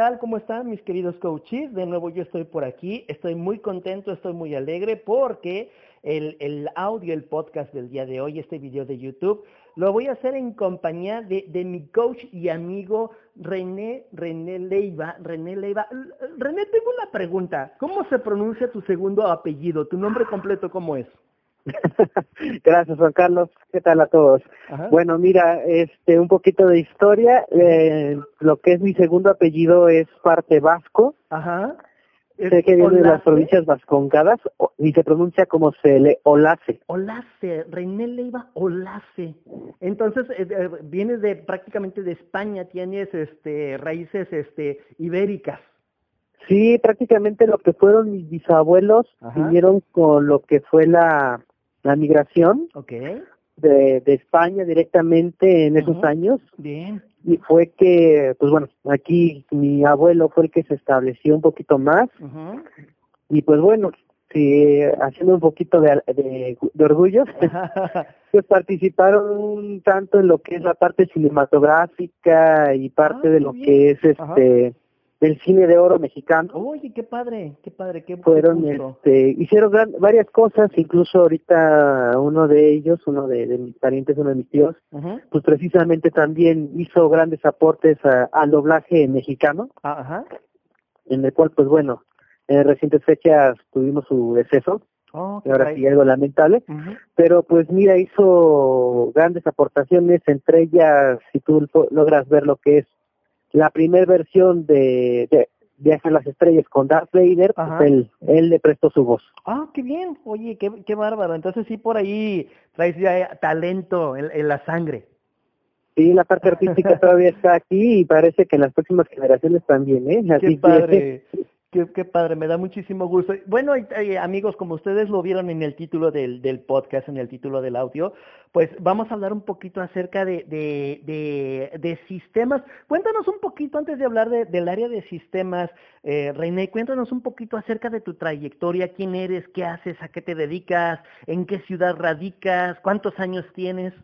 hola, ¿qué tal? ¿Cómo están mis queridos coaches? De nuevo yo estoy por aquí, estoy muy contento, estoy muy alegre porque el, audio, el podcast del día de hoy, este video de YouTube, lo voy a hacer en compañía de mi coach y amigo René, René Leiva, René Leiva. René, tengo una pregunta, ¿cómo se pronuncia tu segundo apellido? ¿Tu nombre completo cómo es? Gracias, Juan Carlos. ¿Qué tal a todos? Ajá. Bueno, mira, este, un poquito de historia. Eh, lo que es mi segundo apellido es parte vasco. Ajá. Sé que viene de las provincias vascongadas y se pronuncia como se le olace. Olace, René Leiva Olace. Entonces, eh, eh, vienes de prácticamente de España, tienes este raíces este ibéricas. Sí, prácticamente lo que fueron mis bisabuelos Ajá. vinieron con lo que fue la, la migración de, de España directamente en esos años. bien. Y fue que, pues bueno, aquí mi abuelo fue el que se estableció un poquito más. Y pues bueno, sí, haciendo un poquito de, de, de orgullo, pues participaron un tanto en lo que es la parte cinematográfica y parte Ah, de lo bien. que es Ajá. Del cine de oro mexicano. Oye, qué padre, qué padre, qué Fueron, este, hicieron gran- varias cosas, incluso ahorita uno de ellos, uno de, de mis parientes, uno de mis tíos, pues precisamente también hizo grandes aportes a- al doblaje mexicano. Ajá. en el cual, pues bueno, en recientes fechas tuvimos su deceso, Oh, y ahora sí algo lamentable, pero pues mira, hizo grandes aportaciones, entre ellas, si tú lo- logras ver lo que es la primera versión de, de Viaje a las Estrellas con Darth Vader, pues él, él le prestó su voz. Ah, qué bien. Oye, qué, qué bárbaro. Entonces sí por ahí traes ya talento en, en la sangre. Sí, la parte artística todavía está aquí y parece que en las próximas generaciones también, ¿eh? Qué Así que- padre, qué, qué padre, me da muchísimo gusto. Bueno, amigos, como ustedes lo vieron en el título del, del podcast, en el título del audio, pues vamos a hablar un poquito acerca de, de, de, de sistemas. Cuéntanos un poquito, antes de hablar de- del área de sistemas, eh, René, cuéntanos un poquito acerca de tu trayectoria, quién eres, qué haces, a qué te dedicas, en qué ciudad radicas, cuántos años tienes.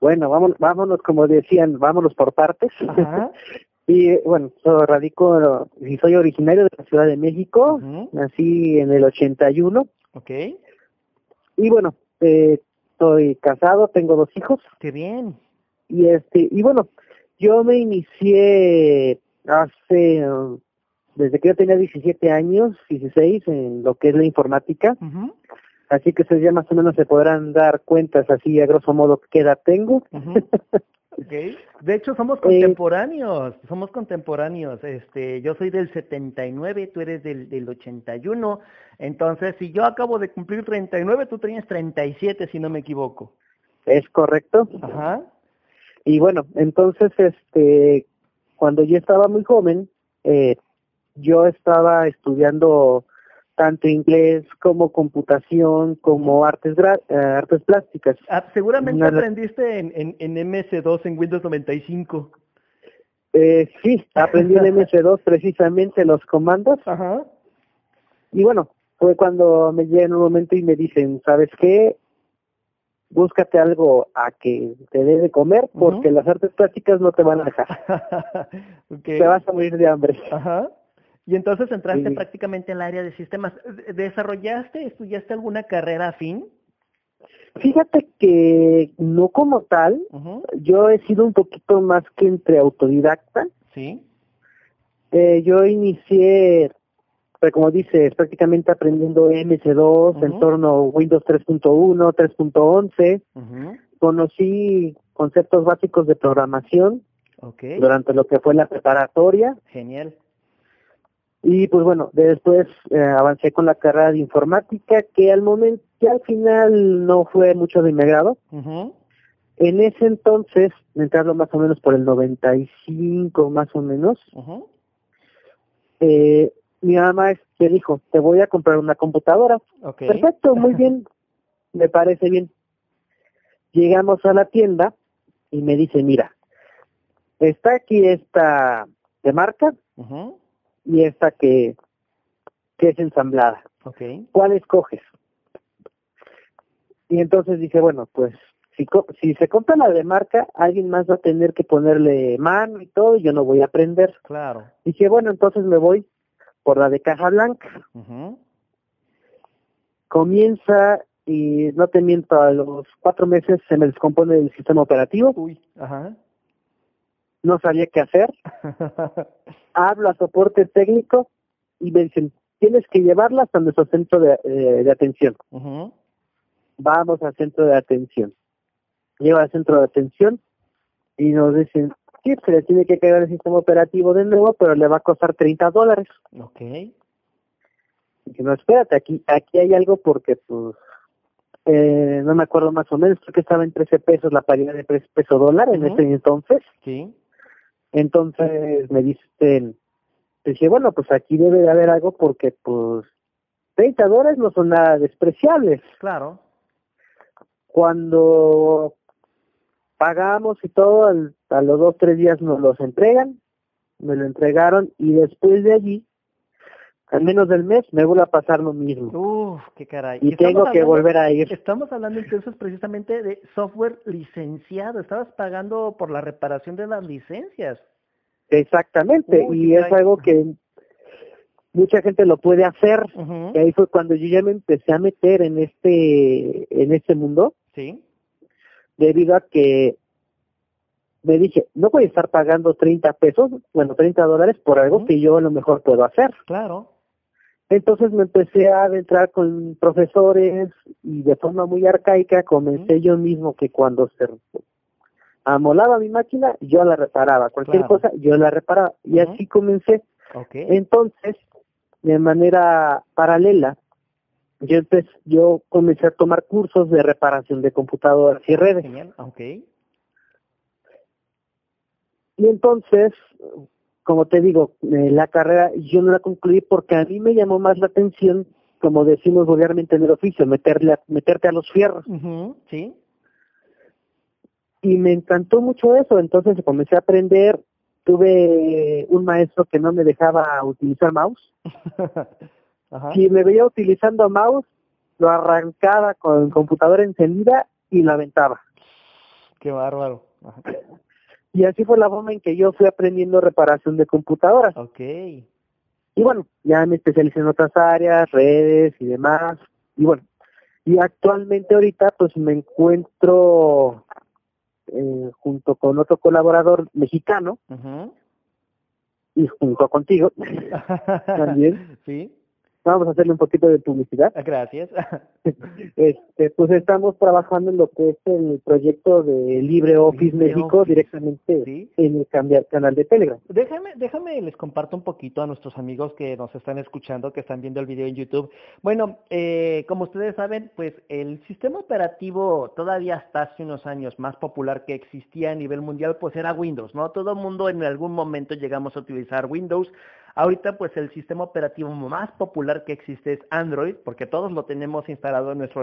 Bueno, vámonos, vámonos, como decían, vámonos por partes. Y bueno, yo radico y soy originario de la Ciudad de México, Ujú. nací en el 81 Ok, y bueno, eh, estoy casado, tengo dos hijos qué bien. y este y bueno, yo me inicié hace desde que yo tenía 17 años, 16 en lo que es la informática, así que ustedes ya más o menos se podrán dar cuentas así a grosso modo qué edad tengo. Okay. De hecho, somos Eh, contemporáneos, somos contemporáneos. Este, yo soy del 79, tú eres del, del 81. Entonces, si yo acabo de cumplir 39, tú tenías 37, si no me equivoco. es correcto. Ajá. Y bueno, entonces, este, cuando yo estaba muy joven, eh, yo estaba estudiando tanto inglés como computación, como artes, eh, artes plásticas. Ah, seguramente aprendiste en, en, en MS2, en Windows 95. Eh, sí, aprendí en MS2 precisamente los comandos. Ajá. Y bueno, fue cuando me llega en un momento y me dicen, ¿sabes qué? Búscate algo a que te dé de comer porque las artes plásticas no te van a dejar. okay. Te vas a morir de hambre. Ajá. Y entonces entraste Sí. prácticamente en el área de sistemas. ¿Desarrollaste, estudiaste alguna carrera afín? Fíjate que no como tal, yo he sido un poquito más que entre autodidacta. Sí. Eh, yo inicié, pues como dices, prácticamente aprendiendo MS2, Ujú. en torno a Windows 3.1, 3.11. Ujú. Conocí conceptos básicos de programación Ok. durante lo que fue la preparatoria. Genial. Y pues bueno, después eh, avancé con la carrera de informática, que al momento, que al final no fue mucho de mi agrado. En ese entonces, entrando más o menos por el 95 más o menos, eh, mi mamá me dijo, te voy a comprar una computadora. Perfecto, muy bien, me parece bien. Llegamos a la tienda y me dice, mira, está aquí esta de marca. Y esta que, que es ensamblada. Ok. ¿Cuál escoges? Y entonces dije, bueno, pues si, si se compra la de marca, alguien más va a tener que ponerle mano y todo, y yo no voy a aprender. Claro. Dije, bueno, entonces me voy por la de caja blanca. Comienza, y no te miento, a los cuatro meses se me descompone el sistema operativo. Uy, ajá. No sabía qué hacer. Hablo a soporte técnico y me dicen, tienes que llevarla hasta nuestro centro de, eh, atención. Vamos al centro de atención. Lleva al centro de atención y nos dicen, sí, se le tiene que cargar el sistema operativo de nuevo, pero le va a costar 30 dólares. Ok. Y no, espérate, aquí, aquí hay algo porque, pues, eh, no me acuerdo más o menos, creo que estaba en 13 pesos la paridad de peso dólar en ese entonces. Sí. Entonces me dicen, dije, bueno, pues aquí debe de haber algo porque, pues, 30 dólares no son nada despreciables. Claro. Cuando pagamos y todo, a los dos, tres días nos los entregan, me lo entregaron y después de allí, al menos del mes, me vuelve a pasar lo mismo. Uf, qué caray. Y, tengo que volver a ir. Estamos hablando entonces precisamente de software licenciado. Estabas pagando por la reparación de las licencias. Exactamente, y es algo que mucha gente lo puede hacer. Y ahí fue cuando yo ya me empecé a meter en este en este mundo. Sí debido a que me dije, no voy a estar pagando 30 pesos, bueno, 30 dólares por algo que yo a lo mejor puedo hacer. Claro. Entonces me empecé a adentrar con profesores y de forma muy arcaica comencé yo mismo que cuando se amolaba mi máquina, yo la reparaba. Cualquier cosa, yo la reparaba. Y así comencé. Entonces, de manera paralela, yo empecé, yo comencé a tomar cursos de reparación de computadoras y redes. Genial, okay. Y entonces, como te digo, eh, la carrera yo no la concluí porque a mí me llamó más la atención, como decimos vulgarmente en el oficio, meterle meterte a los fierros. sí. Y me encantó mucho eso, entonces comencé a aprender. Tuve un maestro que no me dejaba utilizar mouse. Si me veía utilizando mouse, lo arrancaba con computadora encendida y la aventaba. Qué bárbaro. Y así fue la forma en que yo fui aprendiendo reparación de computadoras. Ok. Y bueno, ya me especialicé en otras áreas, redes y demás. Y bueno, y actualmente ahorita pues me encuentro eh, junto con otro colaborador mexicano y junto contigo también. Sí vamos a hacerle un poquito de publicidad. Ah, gracias. este, pues estamos trabajando en lo que es el proyecto de LibreOffice México directamente en el cambiar canal de Telegram. Déjame, déjame les comparto un poquito a nuestros amigos que nos están escuchando, que están viendo el video en YouTube. Bueno, eh, como ustedes saben, pues el sistema operativo todavía hasta hace unos años más popular que existía a nivel mundial, pues era Windows, ¿no? Todo el mundo en algún momento llegamos a utilizar Windows. Ahorita pues el sistema operativo más popular que existe es Android, porque todos lo tenemos instalado en nuestro,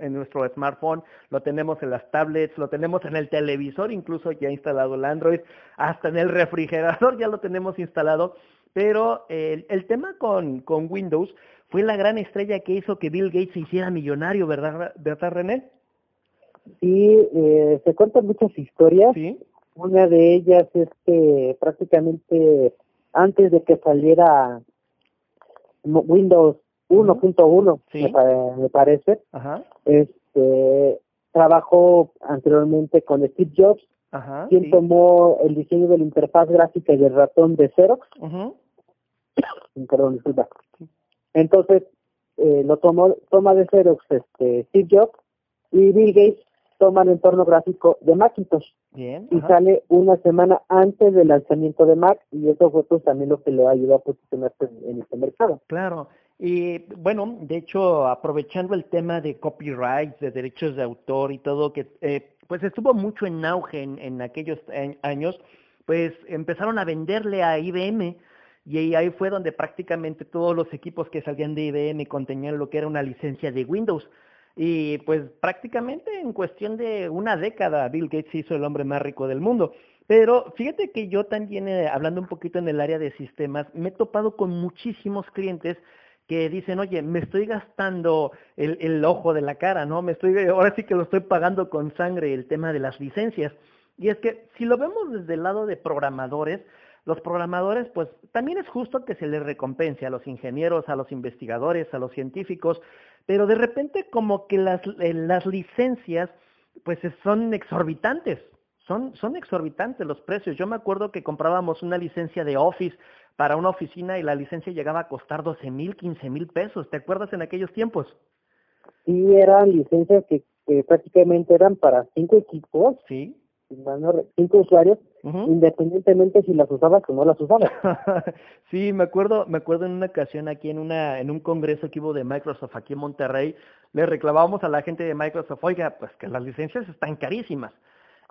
en nuestro smartphone, lo tenemos en las tablets, lo tenemos en el televisor, incluso ya instalado el Android, hasta en el refrigerador ya lo tenemos instalado. Pero el, el tema con, con Windows fue la gran estrella que hizo que Bill Gates se hiciera millonario, ¿verdad, ¿verdad René? Sí, eh, se cuentan muchas historias. ¿Sí? Una de ellas es que prácticamente antes de que saliera Windows 1.1, me, parece. Este, trabajó anteriormente con Steve Jobs, quien tomó el diseño de la interfaz gráfica y del ratón de Xerox. Perdón, disculpa. Entonces, eh, lo tomó, toma de Xerox este, Steve Jobs y Bill Gates toma el entorno gráfico de Macintosh. Bien, y sale una semana antes del lanzamiento de Mac y eso fue pues también lo que le ayudó a posicionarse en, este mercado. Claro. Y bueno, de hecho, aprovechando el tema de copyright, de derechos de autor y todo, que eh, pues estuvo mucho en auge en, en aquellos años, pues empezaron a venderle a IBM y ahí fue donde prácticamente todos los equipos que salían de IBM contenían lo que era una licencia de Windows. Y pues prácticamente en cuestión de una década Bill Gates hizo el hombre más rico del mundo. Pero fíjate que yo también, eh, hablando un poquito en el área de sistemas, me he topado con muchísimos clientes que dicen, oye, me estoy gastando el, el ojo de la cara, ¿no? Me estoy, ahora sí que lo estoy pagando con sangre el tema de las licencias. Y es que si lo vemos desde el lado de programadores, los programadores, pues también es justo que se les recompense a los ingenieros, a los investigadores, a los científicos, pero de repente como que las, eh, las licencias, pues son exorbitantes, son, son exorbitantes los precios. Yo me acuerdo que comprábamos una licencia de Office para una oficina y la licencia llegaba a costar 12 mil, 15 mil pesos. ¿Te acuerdas en aquellos tiempos? Sí, eran licencias que, que prácticamente eran para cinco equipos. Sí cinco usuarios, independientemente si las usabas o no las usabas. sí, me acuerdo, me acuerdo en una ocasión aquí en una, en un congreso que hubo de Microsoft aquí en Monterrey, le reclamábamos a la gente de Microsoft, oiga, pues que las licencias están carísimas.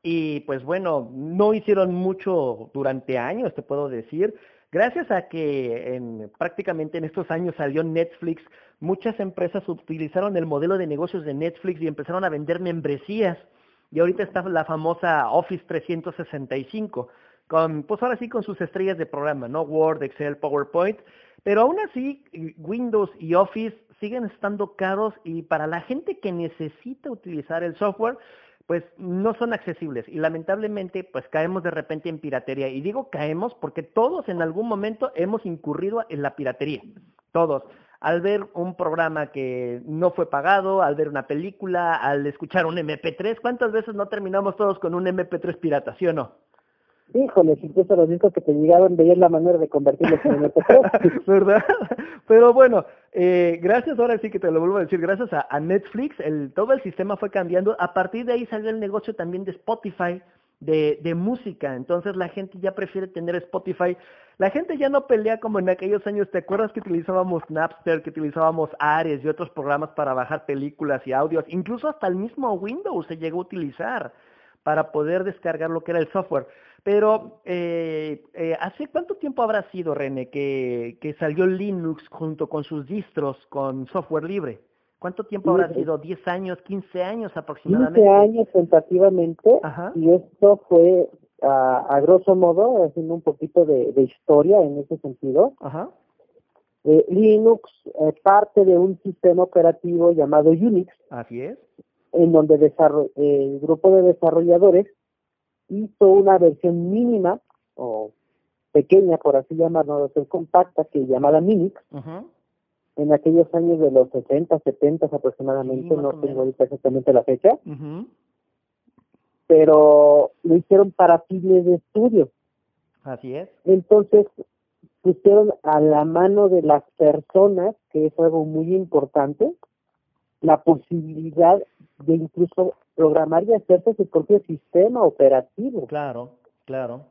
Y pues bueno, no hicieron mucho durante años, te puedo decir. Gracias a que en, prácticamente en estos años salió Netflix, muchas empresas utilizaron el modelo de negocios de Netflix y empezaron a vender membresías y ahorita está la famosa Office 365, con, pues ahora sí con sus estrellas de programa, ¿no? Word, Excel, PowerPoint, pero aún así Windows y Office siguen estando caros y para la gente que necesita utilizar el software, pues no son accesibles. Y lamentablemente pues caemos de repente en piratería. Y digo caemos porque todos en algún momento hemos incurrido en la piratería, todos al ver un programa que no fue pagado, al ver una película, al escuchar un MP3. ¿Cuántas veces no terminamos todos con un MP3 pirata, sí o no? Híjole, incluso los discos que te llegaron veías la manera de convertirlos en MP3. ¿Verdad? Pero bueno, eh, gracias, ahora sí que te lo vuelvo a decir, gracias a, Netflix, el, todo el sistema fue cambiando. A partir de ahí salió el negocio también de Spotify, de, música. Entonces la gente ya prefiere tener Spotify la gente ya no pelea como en aquellos años. ¿Te acuerdas que utilizábamos Napster, que utilizábamos Ares y otros programas para bajar películas y audios? Incluso hasta el mismo Windows se llegó a utilizar para poder descargar lo que era el software. Pero, eh, eh, ¿hace cuánto tiempo habrá sido, René, que, que salió Linux junto con sus distros con software libre? ¿Cuánto tiempo habrá sido? ¿10 años, 15 años aproximadamente? 15 años tentativamente. Y esto fue a, grosso modo, haciendo un poquito de, historia en ese sentido, eh, Linux es parte de un sistema operativo llamado Unix. Así es. En donde el grupo de desarrolladores hizo una versión mínima o pequeña, por así llamarlo, versión compacta, que llamada Minix, en aquellos años de los 60, 70 aproximadamente, no tengo ahorita exactamente la fecha pero lo hicieron para fines de estudio. Así es. Entonces, pusieron a la mano de las personas, que es algo muy importante, la posibilidad de incluso programar y hacerse su propio sistema operativo. Claro, claro.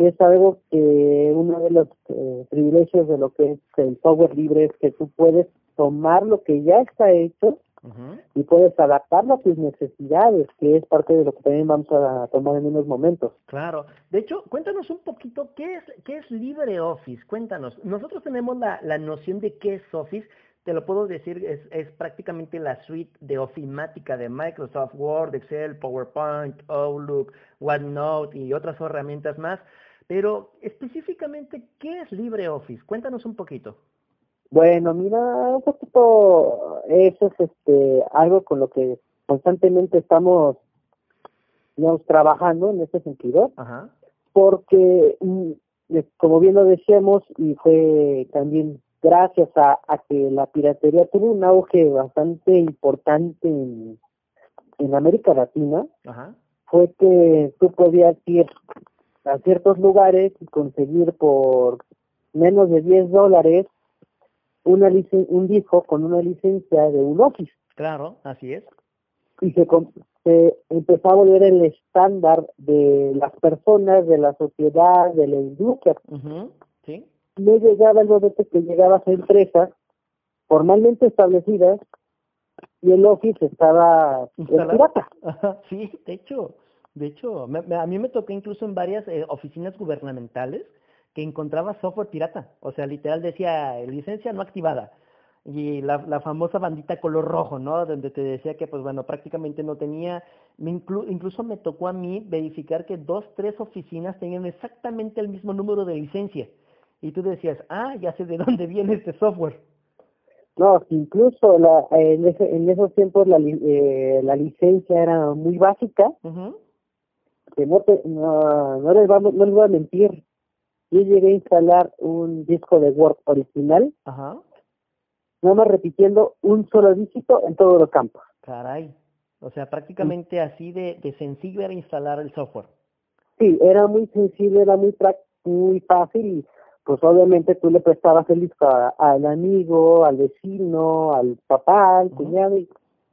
Es algo que uno de los eh, privilegios de lo que es el software libre es que tú puedes tomar lo que ya está hecho y puedes adaptarlo a tus necesidades, que es parte de lo que también vamos a tomar en unos momentos. Claro. De hecho, cuéntanos un poquito qué es qué es LibreOffice. Cuéntanos. Nosotros tenemos la, la noción de qué es Office. Te lo puedo decir, es, es prácticamente la suite de ofimática de Microsoft Word, Excel, PowerPoint, Outlook, OneNote y otras herramientas más. Pero específicamente, ¿qué es LibreOffice? Cuéntanos un poquito. Bueno, mira, un poquito eso es este algo con lo que constantemente estamos digamos, trabajando en ese sentido, porque mm, como bien lo decíamos y fue también gracias a, que la piratería tuvo un auge bastante importante en, en América Latina, fue que tú podías ir a ciertos lugares y conseguir por menos de 10 dólares una un disco con una licencia de un Office. Claro, así es. Y se, se empezó a volver el estándar de las personas, de la sociedad, de la industria. Sí. No llegaba el momento que llegaba a empresas formalmente establecidas y el Office estaba pirata. Sí, de hecho, de hecho, a mí me tocó incluso en varias eh, oficinas gubernamentales que encontraba software pirata. O sea, literal decía licencia no activada. Y la, la famosa bandita color rojo, ¿no? Donde te decía que, pues bueno, prácticamente no tenía. Me incluso me tocó a mí verificar que dos, tres oficinas tenían exactamente el mismo número de licencia. Y tú decías, ah, ya sé de dónde viene este software. No, incluso la, en, ese, en esos tiempos la, eh, la licencia era muy básica. Que no, te, no, no, les vamos, no les voy a mentir. Yo llegué a instalar un disco de Word original. Ajá. Nada más repitiendo un solo dígito en todos los campos. Caray. O sea, prácticamente así de, de sencillo era instalar el software. Sí, era muy sencillo, era muy, muy fácil y pues obviamente tú le prestabas el disco al amigo, al vecino, al papá, al cuñado y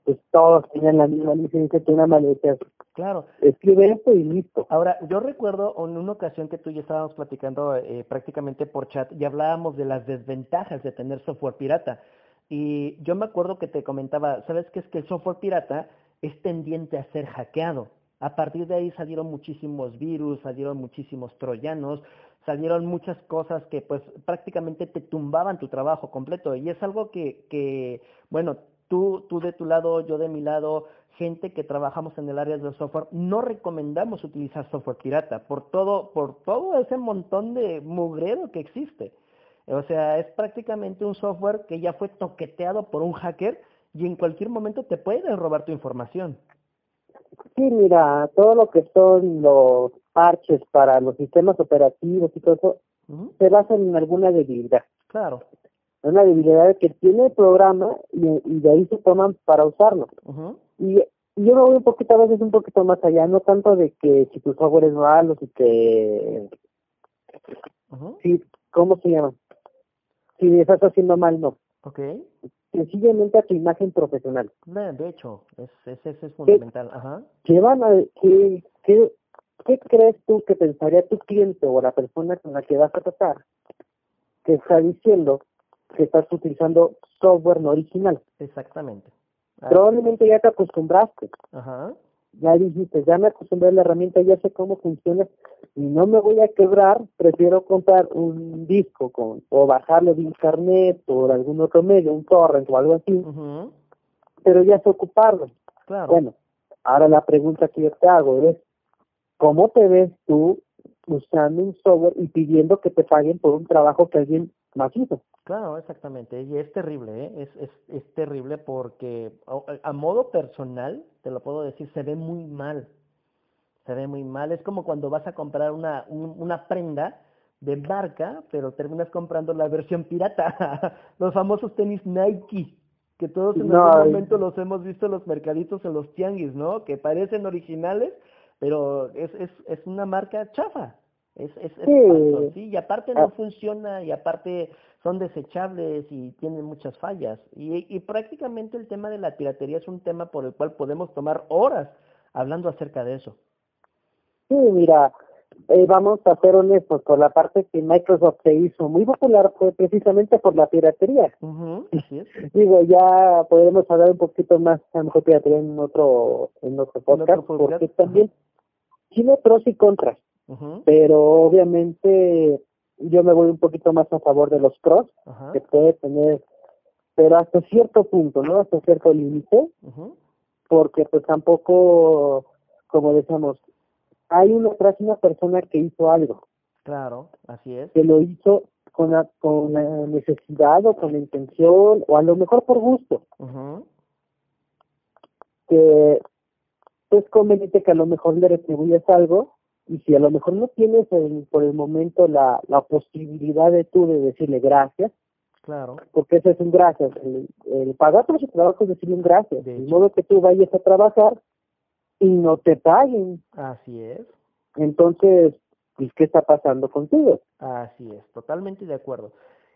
pues todos tenían la misma licencia que una maleta. Claro. Escribe esto y listo. Ahora, yo recuerdo en una ocasión que tú y yo estábamos platicando eh, prácticamente por chat y hablábamos de las desventajas de tener software pirata. Y yo me acuerdo que te comentaba, ¿sabes qué es que el software pirata es tendiente a ser hackeado? A partir de ahí salieron muchísimos virus, salieron muchísimos troyanos, salieron muchas cosas que pues prácticamente te tumbaban tu trabajo completo y es algo que, que bueno, tú, tú de tu lado, yo de mi lado, gente que trabajamos en el área del software, no recomendamos utilizar software pirata por todo, por todo ese montón de mugrero que existe. O sea, es prácticamente un software que ya fue toqueteado por un hacker y en cualquier momento te puede robar tu información. Sí, mira, todo lo que son los parches para los sistemas operativos y todo eso se basan en alguna debilidad. Claro. Una debilidad que tiene el programa y, de ahí se toman para usarlo. y, yo me voy un poquito, a veces un poquito más allá, no tanto de que si tu software es malo, si que... Sí, ¿cómo se llama? Si estás haciendo mal, no. Ok sencillamente a tu imagen profesional. de hecho, es, es, es, fundamental. Ajá. ¿Qué, van a, qué, qué, qué crees tú que pensaría tu cliente o la persona con la que vas a tratar que está diciendo que estás utilizando software no original? Exactamente. Probablemente ya te acostumbraste. Ajá ya dijiste, ya me acostumbré a la herramienta, ya sé cómo funciona y no me voy a quebrar, prefiero comprar un disco con o bajarlo de internet o de algún otro medio, un torrent o algo así, pero ya sé ocuparlo. Bueno, ahora la pregunta que yo te hago es, ¿cómo te ves tú usando un software y pidiendo que te paguen por un trabajo que alguien Claro, exactamente. Y es terrible, ¿eh? es, es, es terrible porque a, modo personal, te lo puedo decir, se ve muy mal. Se ve muy mal. Es como cuando vas a comprar una, una prenda de marca, pero terminas comprando la versión pirata. los famosos tenis Nike, que todos en algún momento los hemos visto en los mercaditos, en los tianguis, ¿no? Que parecen originales, pero es, es, es una marca chafa. Es, es, sí. sí, y aparte no ah. funciona, y aparte son desechables y tienen muchas fallas. Y, y prácticamente el tema de la piratería es un tema por el cual podemos tomar horas hablando acerca de eso. Sí, mira, eh, vamos a ser honestos, por la parte que Microsoft se hizo muy popular fue precisamente por la piratería. Digo, ya podemos hablar un poquito más, a lo mejor piratería en otro, en otro podcast, porque también tiene pros y contras, pero obviamente yo me voy un poquito más a favor de los pros que puede tener, pero hasta cierto punto, ¿no? Hasta cierto límite, porque pues tampoco, como decíamos, hay una una persona que hizo algo. Claro, así es. Que lo hizo con la, con la necesidad o con la intención, o a lo mejor por gusto. Que es conveniente que a lo mejor le retribuyas algo y si a lo mejor no tienes por el momento la, la posibilidad de tú de decirle gracias, claro porque eso es un gracias, el, pagar por su trabajo es decirle un gracias, de, modo que tú vayas a trabajar y no te paguen. Así es. Entonces, pues, ¿qué está pasando contigo? Así es, totalmente de acuerdo.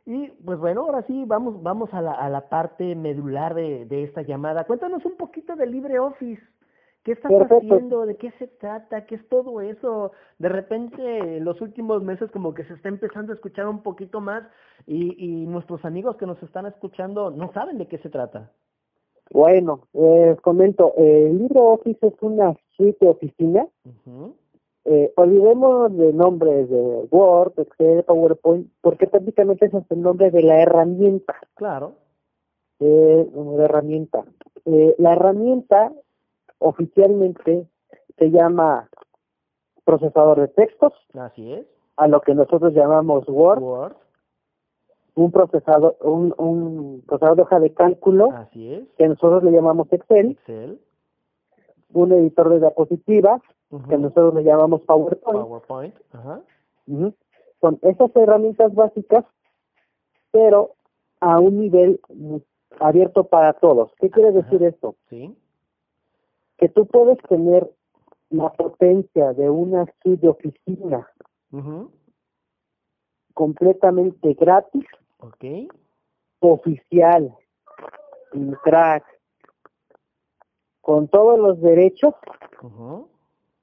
Y pues bueno, ahora sí, vamos, vamos a la, a la parte medular de, de esta llamada. Cuéntanos un poquito de LibreOffice. ¿Qué estás haciendo? ¿De qué se trata? ¿Qué es todo eso? De repente, en los últimos meses como que se está empezando a escuchar un poquito más y, y nuestros amigos que nos están escuchando no saben de qué se trata. Bueno, les comento, el LibreOffice es una suite de oficina. eh, olvidemos de nombres de Word, Excel, PowerPoint, porque prácticamente ese es el nombre de la herramienta. Claro. Eh, de herramienta. Eh, la herramienta oficialmente se llama procesador de textos. Así es. A lo que nosotros llamamos Word. un procesador, un, un procesador de hoja de cálculo, Así es. que nosotros le llamamos Excel, Excel. un editor de diapositivas, que nosotros le llamamos PowerPoint. PowerPoint. Ajá. Son esas herramientas básicas, pero a un nivel abierto para todos. ¿Qué quiere decir esto? Sí. Que tú puedes tener la potencia de una suite de oficina completamente gratis, Ok. oficial, sin crack, con todos los derechos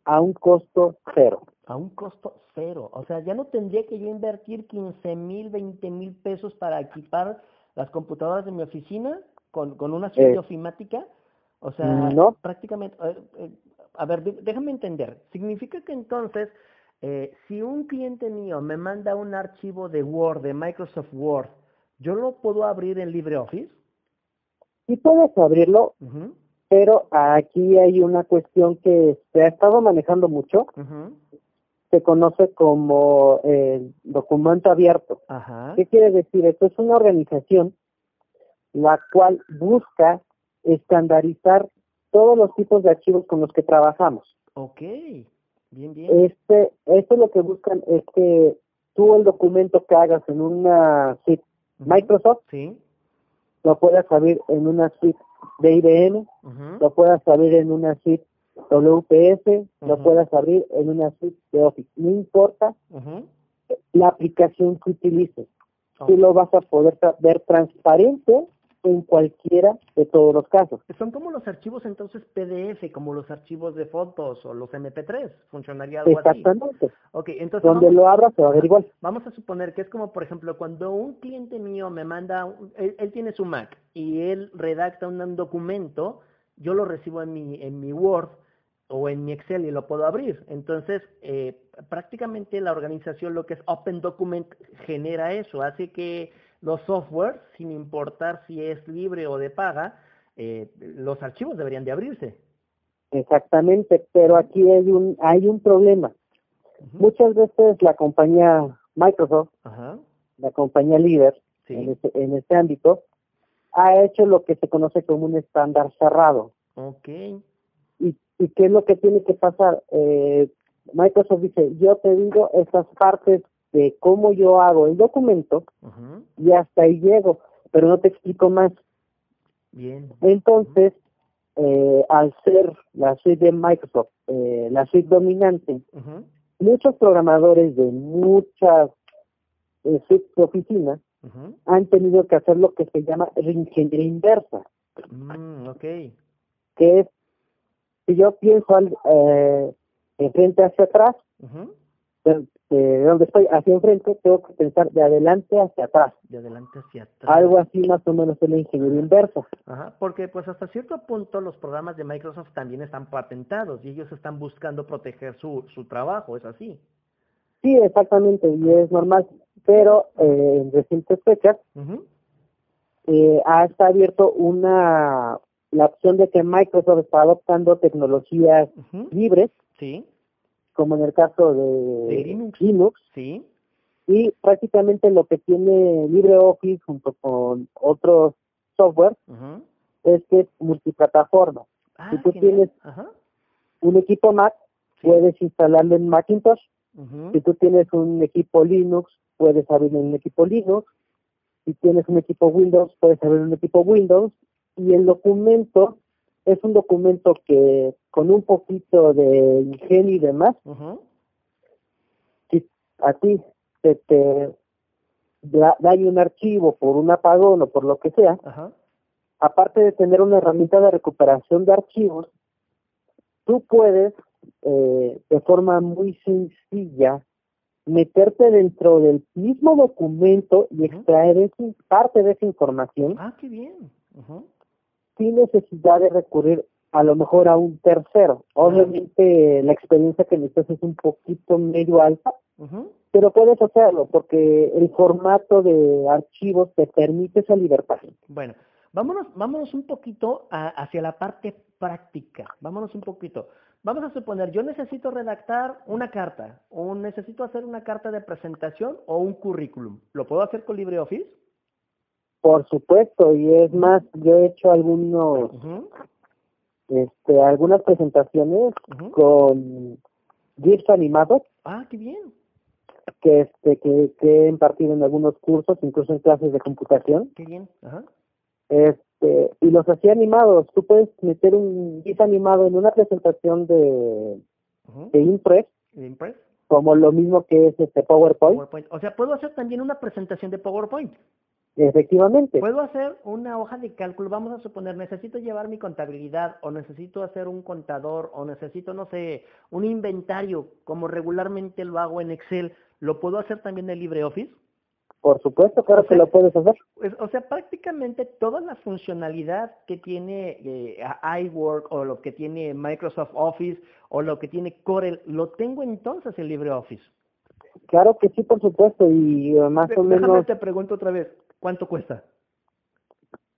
a un costo cero. A un costo cero. O sea, ya no tendría que yo invertir 15 mil, 20 mil pesos para equipar las computadoras de mi oficina con, con una suite Eh, ofimática. O sea, no. prácticamente, eh, eh, a ver, dé- déjame entender. Significa que entonces, eh, si un cliente mío me manda un archivo de Word, de Microsoft Word, ¿yo lo puedo abrir en LibreOffice? Sí puedes abrirlo, pero aquí hay una cuestión que se ha estado manejando mucho, se conoce como el documento abierto. Ajá. ¿Qué quiere decir? Esto es una organización la cual busca estandarizar todos los tipos de archivos con los que trabajamos. Ok. Bien, bien. Este, esto lo que buscan es que tú el documento que hagas en una suite Microsoft Sí. lo puedas abrir en una suite de IBM, lo puedas abrir en una suite WPS, lo Ujú. puedas abrir en una suite de Office. No importa la aplicación que utilices, tú lo vas a poder tra- ver transparente en cualquiera de todos los casos. Son como los archivos entonces PDF, como los archivos de fotos o los MP3, funcionaría algo así. Exactamente. Ok, entonces Donde vamos, lo abras se va a ver igual. vamos a suponer que es como, por ejemplo, cuando un cliente mío me manda, él tiene su Mac y él redacta un documento, yo lo recibo en mi, en mi Word o en mi Excel y lo puedo abrir. Entonces, eh, prácticamente la organización, lo que es Open Document, genera eso, hace que los software, sin importar si es libre o de paga, eh, los archivos deberían de abrirse. Exactamente, pero aquí hay un hay un problema. Muchas veces la compañía Microsoft, la compañía líder sí. en este en este ámbito, ha hecho lo que se conoce como un estándar cerrado. Ok. ¿Y, y qué es lo que tiene que pasar? Eh, Microsoft dice, yo te digo estas partes de cómo yo hago el documento y hasta ahí llego, pero no te explico más. Bien. Entonces, eh, al ser la suite de Microsoft, eh, la suite dominante, muchos programadores de muchas eh, suites de oficina han tenido que hacer lo que se llama reingeniería inversa, Mm, ok. que es, si yo pienso al, eh, de frente hacia atrás. De, de donde estoy hacia enfrente, tengo que pensar de adelante hacia atrás. De adelante hacia atrás. Algo así más o menos es la ingeniería inversa. Ajá, porque pues hasta cierto punto los programas de Microsoft también están patentados y ellos están buscando proteger su, su trabajo, es así. Sí, exactamente, y es normal. Pero eh, en recientes fechas eh, ha está abierto una la opción de que Microsoft está adoptando tecnologías libres, Sí, como en el caso de, De Linux. Linux, sí. y prácticamente lo que tiene LibreOffice junto con otros software es que es multiplataforma. Ah, Si tú genial. tienes un equipo Mac, Sí. puedes instalarlo en Macintosh. Si tú tienes un equipo Linux, puedes abrirlo en un equipo Linux. Si tienes un equipo Windows, puedes abrir un equipo Windows. Y el documento es un documento que con un poquito de ingenio y demás, si a ti se te da, un archivo por un apagón o por lo que sea, aparte de tener una herramienta de recuperación de archivos, tú puedes eh, de forma muy sencilla meterte dentro del mismo documento y extraer esa- parte de esa información Ah, qué bien. Sin necesidad de recurrir a lo mejor a un tercero. Obviamente la experiencia que necesitas es un poquito medio alta, pero puedes hacerlo porque el formato de archivos te permite esa libertad. Bueno, vámonos, vámonos un poquito a- hacia la parte práctica. Vámonos un poquito. Vamos a suponer, yo necesito redactar una carta, o necesito hacer una carta de presentación o un currículum. ¿Lo puedo hacer con LibreOffice? Por supuesto, y es más, yo he hecho algunos, este, algunas presentaciones con GIFs animados. Ah, qué bien. Que, este, que, que he impartido en algunos cursos, incluso en clases de computación. Qué bien. Ajá. Este, y los hacía animados. Tú puedes meter un GIF animado en una presentación de, de Impress. Impress? Como lo mismo que es este PowerPoint. PowerPoint. O sea, puedo hacer también una presentación de PowerPoint. Efectivamente. Puedo hacer una hoja de cálculo, vamos a suponer, necesito llevar mi contabilidad o necesito hacer un contador o necesito, no sé, un inventario, como regularmente lo hago en Excel, ¿lo puedo hacer también en LibreOffice? Por supuesto, claro que lo puedes hacer. Pues, o sea, prácticamente toda la funcionalidad que tiene eh, iWork o lo que tiene Microsoft Office o lo que tiene Corel, lo tengo entonces en LibreOffice. Claro que sí, por supuesto, y eh, más o menos... te pregunto otra vez, ¿Cuánto cuesta?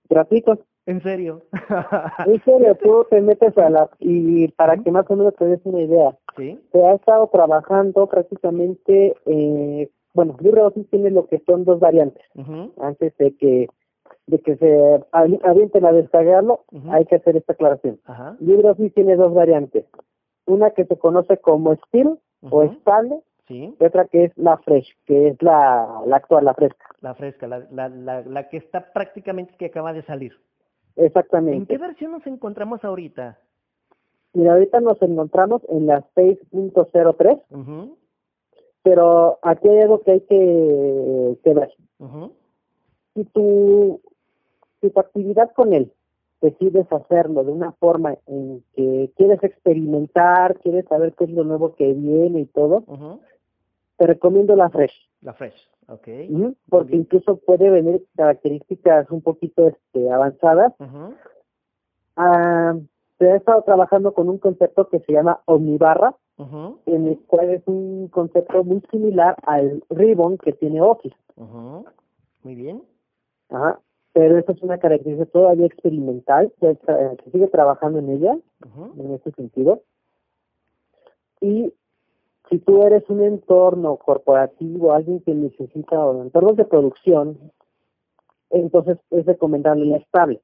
Gratuito. ¿En serio? en serio, tú te metes a la... Y para que más o menos te des una idea. Sí. Te ha estado trabajando prácticamente... Eh, bueno, LibreOffice tiene lo que son dos variantes. Antes de que de que se avienten a descargarlo, hay que hacer esta aclaración. LibreOffice tiene dos variantes. Una que se conoce como Steel o estable Sí. otra que es la fresh, que es la, la actual, la fresca. La fresca, la, la, la, que está prácticamente que acaba de salir. Exactamente. ¿En qué versión nos encontramos ahorita? Mira, ahorita nos encontramos en la 6.03, pero aquí hay algo que hay que, que ver. Si tu, si tu actividad con él decides hacerlo de una forma en que quieres experimentar, quieres saber qué es lo nuevo que viene y todo, te recomiendo la Fresh. La Fresh, ok. porque incluso puede venir características un poquito este, avanzadas. Ah, se ha estado trabajando con un concepto que se llama Omnibarra, en el cual es un concepto muy similar al Ribbon que tiene Office. Muy bien. Ajá pero esta es una característica todavía experimental, se, sigue trabajando en ella, en ese sentido. Y si tú eres un entorno corporativo, alguien que necesita, o entornos de producción, entonces es recomendable la estable.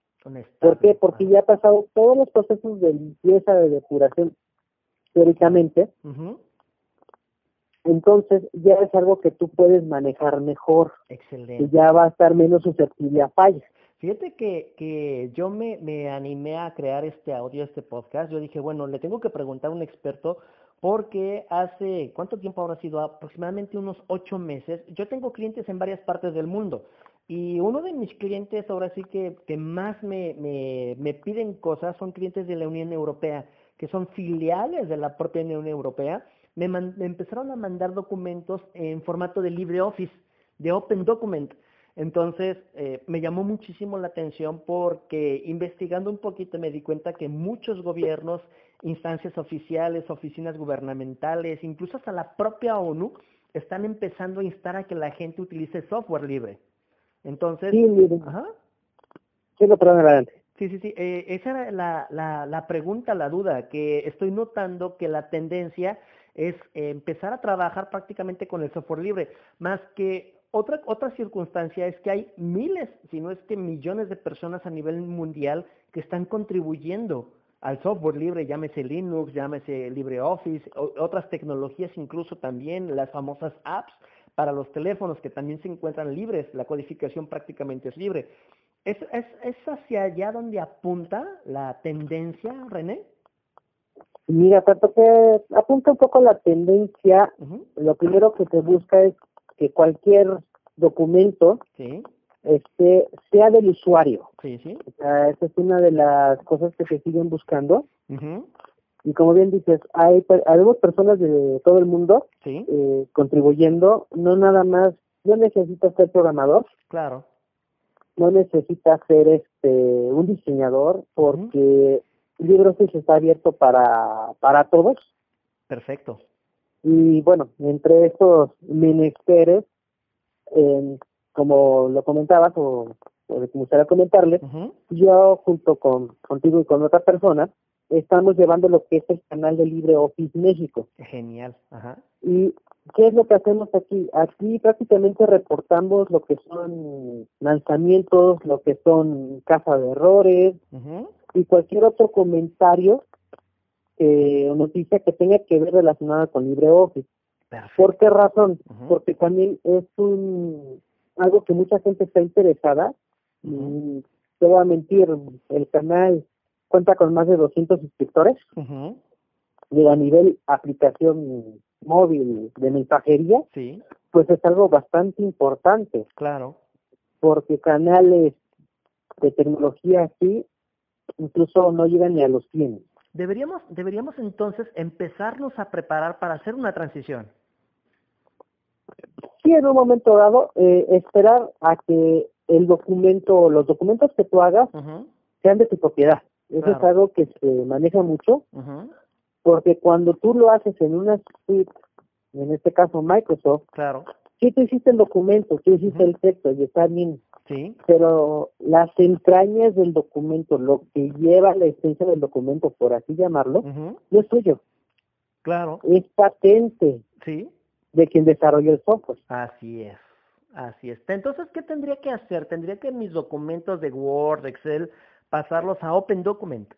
¿Por qué? Porque ya ha pasado todos los procesos de limpieza, de depuración, teóricamente, entonces ya es algo que tú puedes manejar mejor. Excelente. Y ya va a estar menos susceptible a fallas. Fíjate que, que yo me, me animé a crear este audio, este podcast. Yo dije, bueno, le tengo que preguntar a un experto porque hace, ¿cuánto tiempo habrá sido? Aproximadamente unos ocho meses. Yo tengo clientes en varias partes del mundo y uno de mis clientes ahora sí que, que más me, me, me piden cosas son clientes de la Unión Europea, que son filiales de la propia Unión Europea me, empezaron a mandar documentos en formato de LibreOffice, de Open Document. Entonces, eh, me llamó muchísimo la atención porque investigando un poquito me di cuenta que muchos gobiernos, instancias oficiales, oficinas gubernamentales, incluso hasta la propia ONU, están empezando a instar a que la gente utilice software libre. Entonces, sí, ajá. Sí, adelante. Sí, sí, sí. Eh, esa era la, la, la pregunta, la duda, que estoy notando que la tendencia es empezar a trabajar prácticamente con el software libre, más que otra, otra circunstancia es que hay miles, si no es que millones de personas a nivel mundial que están contribuyendo al software libre, llámese Linux, llámese LibreOffice, otras tecnologías incluso también, las famosas apps para los teléfonos que también se encuentran libres, la codificación prácticamente es libre. ¿Es, es, es hacia allá donde apunta la tendencia, René? Mira, tanto que apunta un poco la tendencia, lo primero que se busca es que cualquier documento este sea del usuario. Sí, sí. esa es una de las cosas que se siguen buscando. Y como bien dices, hay, hay personas de todo el mundo eh, contribuyendo, no nada más, no necesita ser programador. Claro. No necesita ser este un diseñador porque LibreOffice está abierto para, para todos. Perfecto. Y bueno, entre estos menesteres, eh, como lo comentabas, o, o me gustaría comentarles, yo junto con contigo y con otra persona, estamos llevando lo que es el canal de LibreOffice México. Genial, ajá. ¿Y qué es lo que hacemos aquí? Aquí prácticamente reportamos lo que son lanzamientos, lo que son caja de errores y cualquier otro comentario eh, o noticia que tenga que ver relacionada con LibreOffice. Perfecto. ¿Por qué razón? Porque también es un algo que mucha gente está interesada. Ujú. Y te voy a mentir, el canal cuenta con más de 200 suscriptores. Y a nivel aplicación móvil de mensajería, Sí, pues es algo bastante importante, claro. porque canales de tecnología así incluso no llegan ni a los 100. Deberíamos, deberíamos entonces empezarnos a preparar para hacer una transición. Sí, en un momento dado, eh, esperar a que el documento, los documentos que tú hagas sean de tu propiedad. Eso Claro. es algo que se maneja mucho, porque cuando tú lo haces en una suite, en este caso Microsoft, Claro, sí tú hiciste el documento, tú hiciste el texto y está bien, sí, pero las entrañas del documento, lo que lleva la esencia del documento, por así llamarlo, no es tuyo, claro, es patente. Sí, de quien desarrolló el software. así es, así es. Entonces, ¿qué tendría que hacer? Tendría que mis documentos de Word, Excel, pasarlos a Open Document.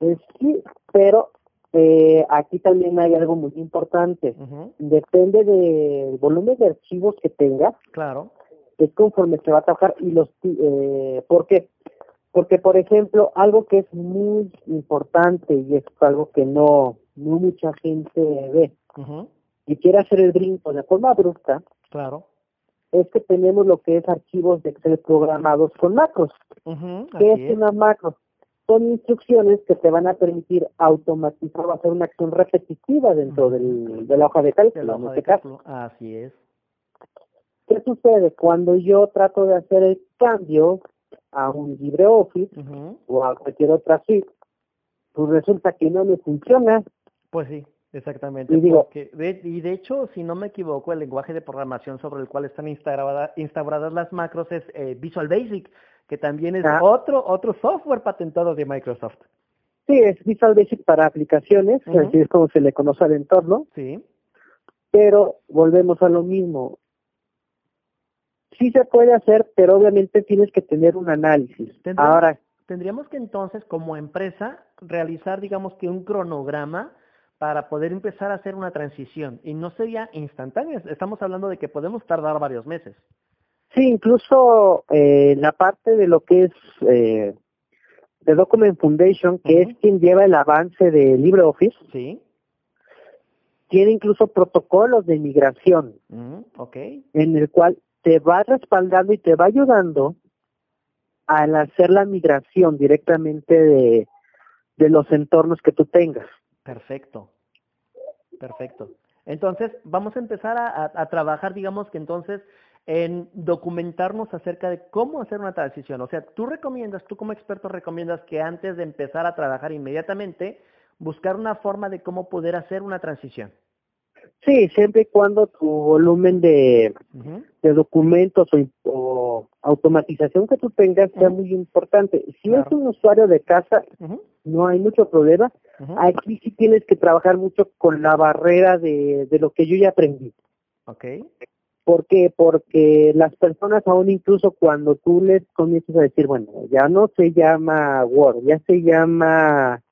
Eh, sí, pero eh, aquí también hay algo muy importante. Depende del volumen de archivos que tengas, Claro, es conforme se va a trabajar y los eh, ¿por qué? Porque por ejemplo, algo que es muy importante y es algo que no no mucha gente ve. Y quiere hacer el brinco de forma brusca, claro. es que tenemos lo que es archivos de Excel programados con macros. Ujú. ¿Qué es es. una macro? Son instrucciones que te van a permitir automatizar o hacer una acción repetitiva dentro del, de la hoja de cálculo. la en hoja este de caso. cálculo. Así es. ¿Qué sucede? Cuando yo trato de hacer el cambio a un LibreOffice Ujú. o a cualquier otra suite, pues resulta que no me funciona. Pues sí, exactamente. Y digo- porque de, y de hecho, si no me equivoco, el lenguaje de programación sobre el cual están instaurada- instauradas las macros es eh, Visual Basic, que también es Ah. otro otro software patentado de Microsoft. Sí, es Visual Basic para aplicaciones, así es como se le conoce al entorno, Sí, pero volvemos a lo mismo. Sí se puede hacer, pero obviamente tienes que tener un análisis. Ahora, tendríamos que entonces, como empresa, realizar, digamos que un cronograma para poder empezar a hacer una transición. Y no sería instantánea, estamos hablando de que podemos tardar varios meses. sí, incluso eh, la parte de lo que es eh, de Document Foundation, que es quien lleva el avance de LibreOffice, Sí, tiene incluso protocolos de migración. Ok, en el cual te va respaldando y te va ayudando al hacer la migración directamente de, de los entornos que tú tengas. perfecto, perfecto. Entonces, vamos a empezar a, a- a trabajar, digamos que entonces, en documentarnos acerca de cómo hacer una transición. O sea, tú recomiendas, tú como experto recomiendas que antes de empezar a trabajar inmediatamente, buscar una forma de cómo poder hacer una transición. Sí, siempre y cuando tu volumen de, de documentos o, o automatización que tú tengas sea muy importante. Si Claro. es un usuario de casa, no hay mucho problema. Aquí sí tienes que trabajar mucho con la barrera de, de lo que yo ya aprendí. Ok, ¿Por qué? Porque las personas aún incluso cuando tú les comienzas a decir, bueno, ya no se llama Word, ya se llama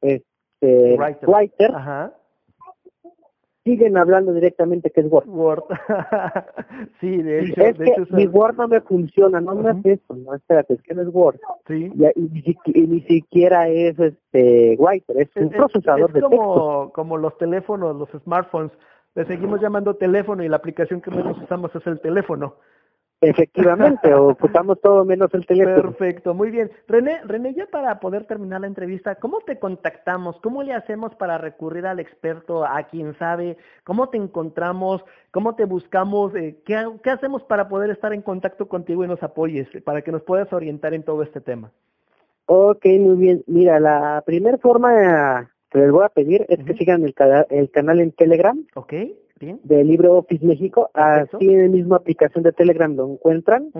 este, Writer. Writer, ajá, siguen hablando directamente que es Word. Word. sí, de hecho, es de que hecho, mi Word no me funciona, no me Ujú. hace eso, no, espérate, es que no es Word. sí. Y, y ni, siqui- y ni siquiera es este Writer, es un Es- es- procesador es de texto. como, como los teléfonos, los smartphones. Le seguimos llamando teléfono y la aplicación que menos usamos es el teléfono. Efectivamente, ocupamos todo menos el teléfono. Perfecto, muy bien. René, René, ya para poder terminar la entrevista, ¿cómo te contactamos? ¿Cómo le hacemos para recurrir al experto, a quien sabe? ¿Cómo te encontramos? ¿Cómo te buscamos? Eh, ¿qué, ¿Qué hacemos para poder estar en contacto contigo y nos apoyes, para que nos puedas orientar en todo este tema? Ok, muy bien. Mira, la primera forma que les voy a pedir es que sigan el, el canal en Telegram ¿Ok? ¿Bien? de LibreOffice México. Perfecto. Así en la misma aplicación de Telegram lo encuentran.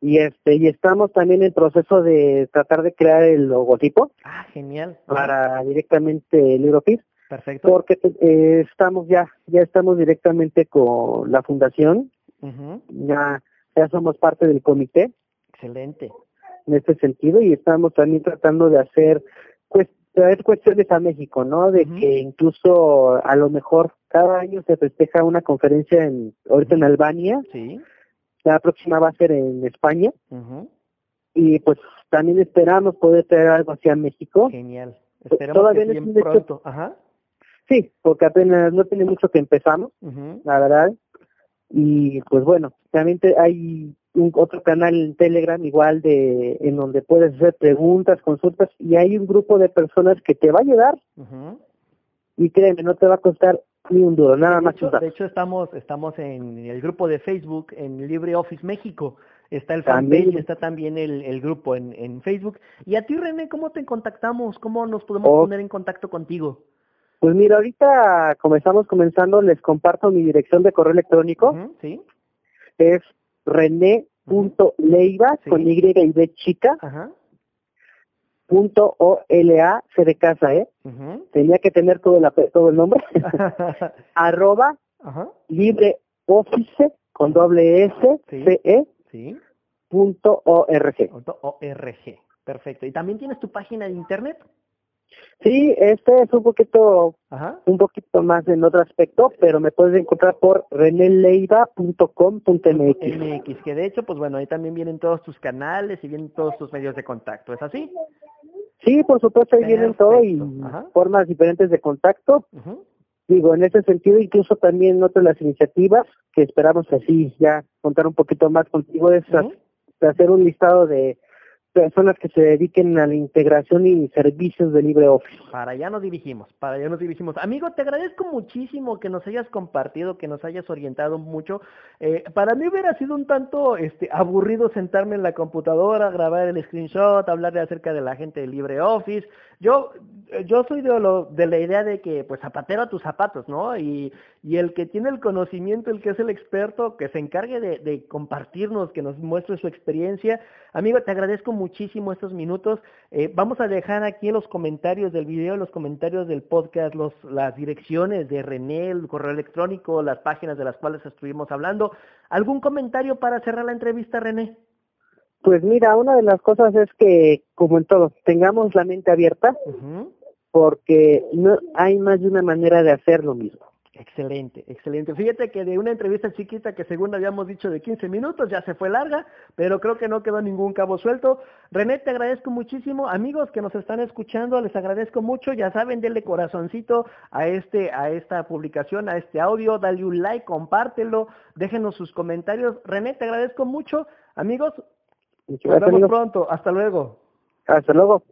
Y este y estamos también en proceso de tratar de crear el logotipo Ah, genial. para directamente el LibreOffice Perfecto. porque eh, estamos ya ya estamos directamente con la fundación ya ya somos parte del comité Excelente. en este sentido y estamos también tratando de hacer pues traer cuestiones a México, ¿no? De que incluso a lo mejor cada año se festeja una conferencia en ahorita en Albania, Sí. la próxima va a ser en España y pues también esperamos poder traer algo hacia México. Genial. Pues, Esperemos todavía que no sí es bien pronto. Ajá. Sí, porque apenas no tiene mucho que empezamos, Ujú, la verdad. Y pues bueno, también te- hay un otro canal en Telegram igual de en donde puedes hacer preguntas, consultas y hay un grupo de personas que te va a ayudar y créeme, no te va a costar ni un duro, nada de, más hecho, de hecho, estamos, estamos en el grupo de Facebook, en LibreOffice México. Está el También. fanpage, está también el, el grupo en, en Facebook. Y a ti, René, ¿cómo te contactamos? ¿Cómo nos podemos Oh. poner en contacto contigo? Pues mira, ahorita como estamos comenzando, les comparto mi dirección de correo electrónico, Ujú, ¿Sí? es rené.leiva Sí. con Y y B chica Ajá. punto O L A C de casa, ¿eh? Tenía que tener todo, la, todo el nombre. arroba Ajá. libreoffice con doble S Sí. C E Sí. punto org. Punto ORG. Perfecto. ¿Y también tienes tu página de internet? Sí, este es un poquito Ajá. un poquito más en otro aspecto, pero me puedes encontrar por reneleiva.com.mx. MX, que de hecho, pues bueno, ahí también vienen todos tus canales y vienen todos tus medios de contacto, ¿es así? Sí, por supuesto, ahí vienen todo y ajá. formas diferentes de contacto. Digo, en ese sentido, incluso también noto las iniciativas que esperamos así ya contar un poquito más contigo, es hacer un listado de personas que se dediquen a la integración y servicios de LibreOffice. Para allá nos dirigimos, para allá nos dirigimos. Amigo, te agradezco muchísimo que nos hayas compartido, que nos hayas orientado mucho. Eh, para mí hubiera sido un tanto este, aburrido sentarme en la computadora, grabar el screenshot, hablarle acerca de la gente de LibreOffice. Yo, yo soy de, de la idea de que, pues, zapatero a tus zapatos, ¿no? Y, y el que tiene el conocimiento, el que es el experto, que se encargue de, de compartirnos, que nos muestre su experiencia. Amigo, te agradezco muchísimo estos minutos. Eh, vamos a dejar aquí en los comentarios del video, en los comentarios del podcast, los, las direcciones de René, el correo electrónico, las páginas de las cuales estuvimos hablando. ¿Algún comentario para cerrar la entrevista, René? Pues mira, una de las cosas es que, como en todo, tengamos la mente abierta porque no hay más de una manera de hacer lo mismo. Excelente, excelente. Fíjate que de una entrevista chiquita que según habíamos dicho de 15 minutos ya se fue larga, pero creo que no quedó ningún cabo suelto. René, te agradezco muchísimo. Amigos que nos están escuchando, les agradezco mucho. Ya saben, denle corazoncito a este a esta publicación, a este audio, dale un like, compártelo, déjenos sus comentarios. René, te agradezco mucho. Amigos, Muchas nos vemos pronto. Hasta luego. Hasta luego.